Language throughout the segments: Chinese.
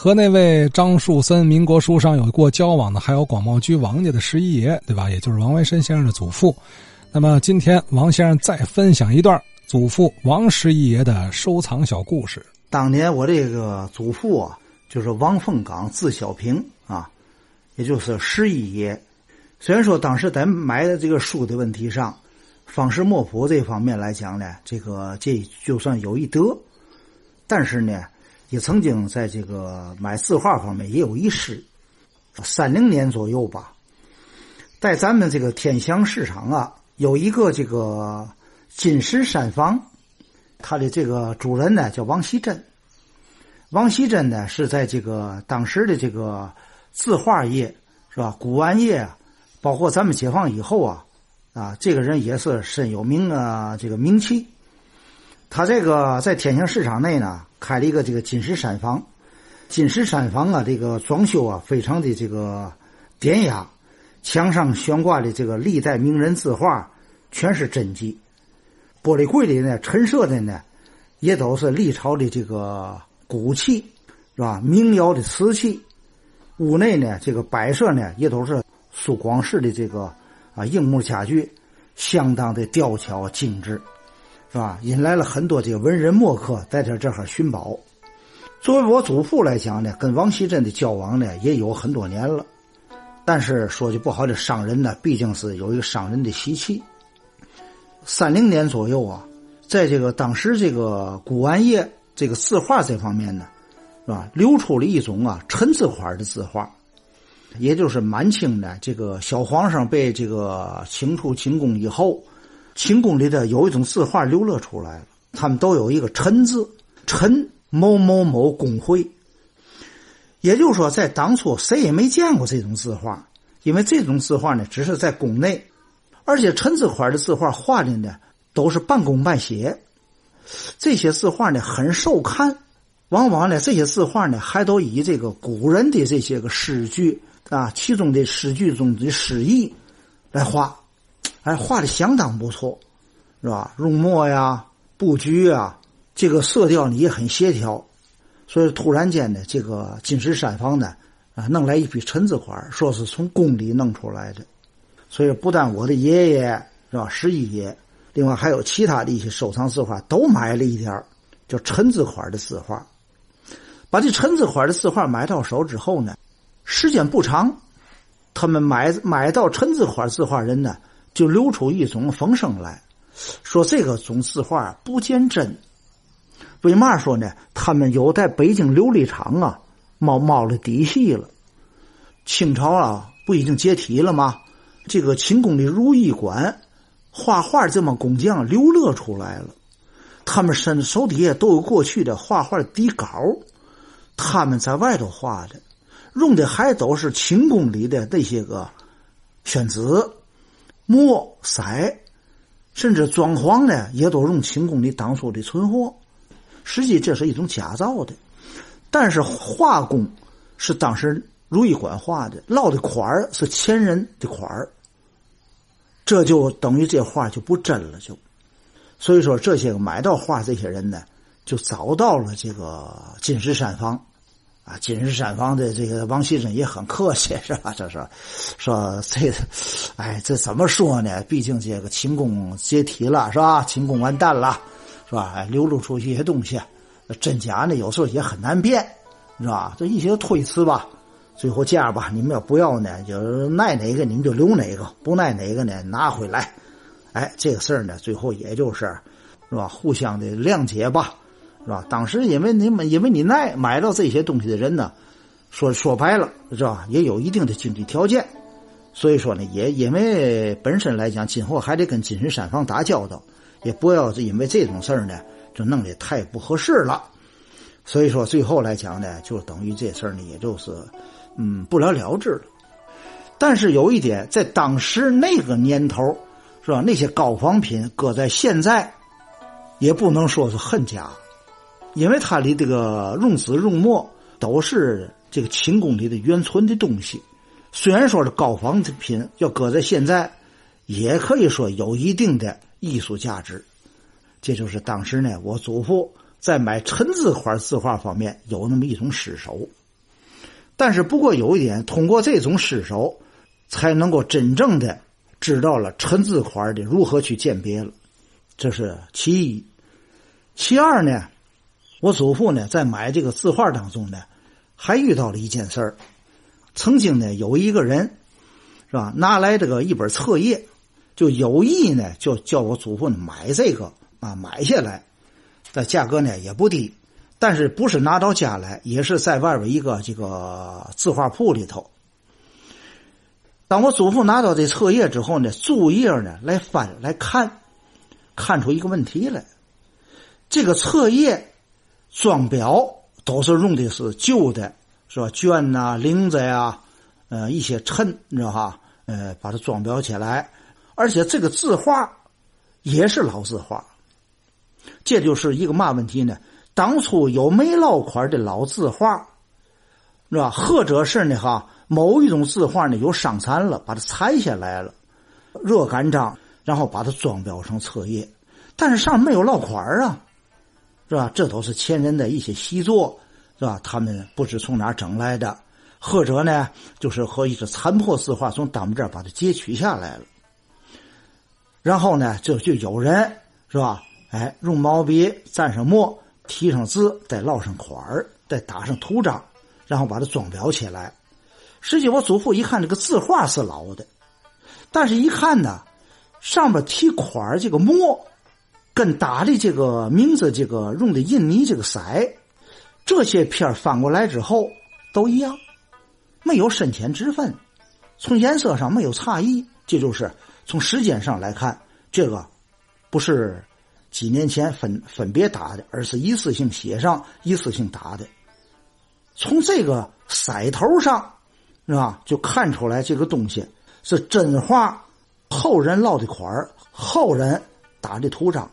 和那位张树森民国书上有过交往的，还有广茂居王家的十一爷，对吧？也就是王维申先生的祖父。那么今天王先生再分享一段祖父王十一爷的收藏小故事。当年我这个祖父啊，就是王凤岗，字小平啊，也就是十一爷。虽然说当时在买的这个书的问题上，方式墨谱这方面来讲呢，这个这就算有一得，但是呢，也曾经在这个买字画方面也有一失。三零年左右吧，在咱们这个天祥市场啊。有一个这个金石山房，他的这个主人呢叫王锡珍。王锡珍呢是在这个当时的这个字画业是吧？古玩业啊，包括咱们解放以后啊，啊，这个人也是深有名啊这个名气。他这个在天祥市场内呢开了一个这个金石山房，金石山房啊，这个装修啊非常的这个典雅。墙上悬挂的这个历代名人字画，全是真迹。玻璃柜里呢，陈设的呢，也都是历朝的这个古器，是吧？民窑的瓷器。屋内呢，这个摆设呢，也都是苏广式的这个啊硬木家具，相当的雕巧精致，是吧？引来了很多这个文人墨客在这这哈寻宝。作为我祖父来讲呢，跟王锡珍的交往呢，也有很多年了。但是说句不好的，商人呢，毕竟是有一个商人的习气。三零年左右啊，在这个当时这个古玩业这个字画这方面呢，是吧？流出了一种啊陈字款的字画，也就是满清的这个小皇上被这个清除清宫以后，清宫里的有一种字画流落出来了，他们都有一个陈字，陈某某某公会。也就是说，在当初谁也没见过这种字画，因为这种字画呢，只是在宫内，而且陈字款的字画画的呢都是半工半写，这些字画呢很受看，往往呢这些字画呢还都以这个古人的这些个诗句啊，其中的诗句中的诗意来画，哎，画的相当不错，是吧？用墨呀、布局啊，这个色调呢也很协调。所以突然间呢，这个金石山房呢，啊，弄来一批陈字款，说是从宫里弄出来的。所以不但我的爷爷是吧，十一爷，另外还有其他的一些收藏字画，都买了一点叫陈字款的字画。把这陈字款的字画买到手之后呢，时间不长，他们买买到陈字款字画人呢，就流出一种风声来，说这个种字画不见真。为嘛说呢？他们有在北京琉璃厂啊，冒冒了底细了。清朝啊，不已经解体了吗？这个清宫的如意馆，画画这么工匠流落出来了。他们身手底下都有过去的画画底稿，他们在外头画的，用的还都是清宫里的那些个宣纸、墨、色，甚至装潢呢，也都用清宫里当初的存货。实际这是一种假造的，但是画工是当时如意馆画的，烙的款儿是前人的款儿，这就等于这画就不真了，就所以说这些个买到画这些人呢，就找到了这个金石山房，啊，金石山房的这个王锡珍也很客气，是吧？这是说这，哎，这怎么说呢？毕竟这个秦宫解体了，是吧？秦宫完蛋了。是吧？哎，流露出一些东西，真假呢，有时候也很难辨，是吧？这一些推辞吧，最后这样吧，你们要不要呢？就是耐哪个，你们就留哪个；不耐哪个呢，拿回来。哎，这个事儿呢，最后也就是，是吧？互相的谅解吧，是吧？当时因为你们，因为你耐买到这些东西的人呢，说说白了，是吧？也有一定的经济条件，所以说呢，也因为本身来讲，今后还得跟金石山房打交道。也不要因为这种事儿呢，就弄得太不合适了。所以说，最后来讲呢，就等于这事儿呢，也就是，嗯，不了了之了。但是有一点，在当时那个年头，是吧？那些高仿品搁在现在，也不能说是很假，因为它的这个用纸用墨都是这个清宫里的原存的东西。虽然说是高仿品，要搁在现在，也可以说有一定的。艺术价值，这就是当时呢，我祖父在买陈字款字画方面有那么一种失手。但是不过有一点，通过这种失手，才能够真正的知道了陈字款的如何去鉴别了，这是其一。其二呢，我祖父呢在买这个字画当中呢，还遇到了一件事儿。曾经呢有一个人，是吧？拿来这个一本册页，就有意呢就叫我祖父呢买这个啊买下来，的价格呢也不低。但是不是拿到家来，也是在外边一个这个字画铺里头。当我祖父拿到这册页之后呢，注页呢来翻来看，看出一个问题来。这个册页装裱都是用的是旧的，是吧？绢呐、绫子呀，呃，一些衬，你知道哈？呃，把它装裱起来，而且这个字画也是老字画。这就是一个嘛问题呢？当初有没落款的老字画，是吧？或者是呢哈，某一种字画呢有伤残了，把它裁下来了，热干章，然后把它装裱成册页，但是上面没有落款啊，是吧？这都是前人的一些习作，是吧？他们不知从哪整来的，或者呢，就是和一些残破字画从咱们这儿把它截取下来了，然后呢，就就有人是吧？哎，用毛笔蘸上墨。提上字，再烙上款儿，再打上图章，然后把它装裱起来。实际我祖父一看这个字画是老的，但是一看呢，上面提款儿这个墨，跟打的这个名字这个用的印泥这个色，这些片翻过来之后都一样，没有深浅之分，从颜色上没有差异。这就是从时间上来看，这个不是。几年前分分别打的，而是一次性写上，一次性打的。从这个色头上，是吧？就看出来这个东西是真画，后人烙的款，后人打的图章，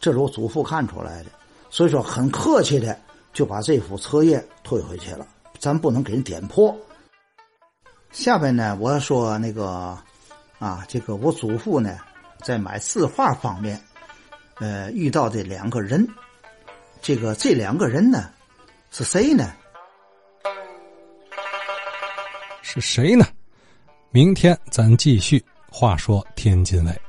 这是我祖父看出来的。所以说，很客气的就把这幅册页退回去了。咱不能给人点破。下边呢，我说那个啊，这个我祖父呢，在买字画方面。呃，遇到的两个人，这个这两个人呢，是谁呢？是谁呢？明天咱继续。话说天津卫。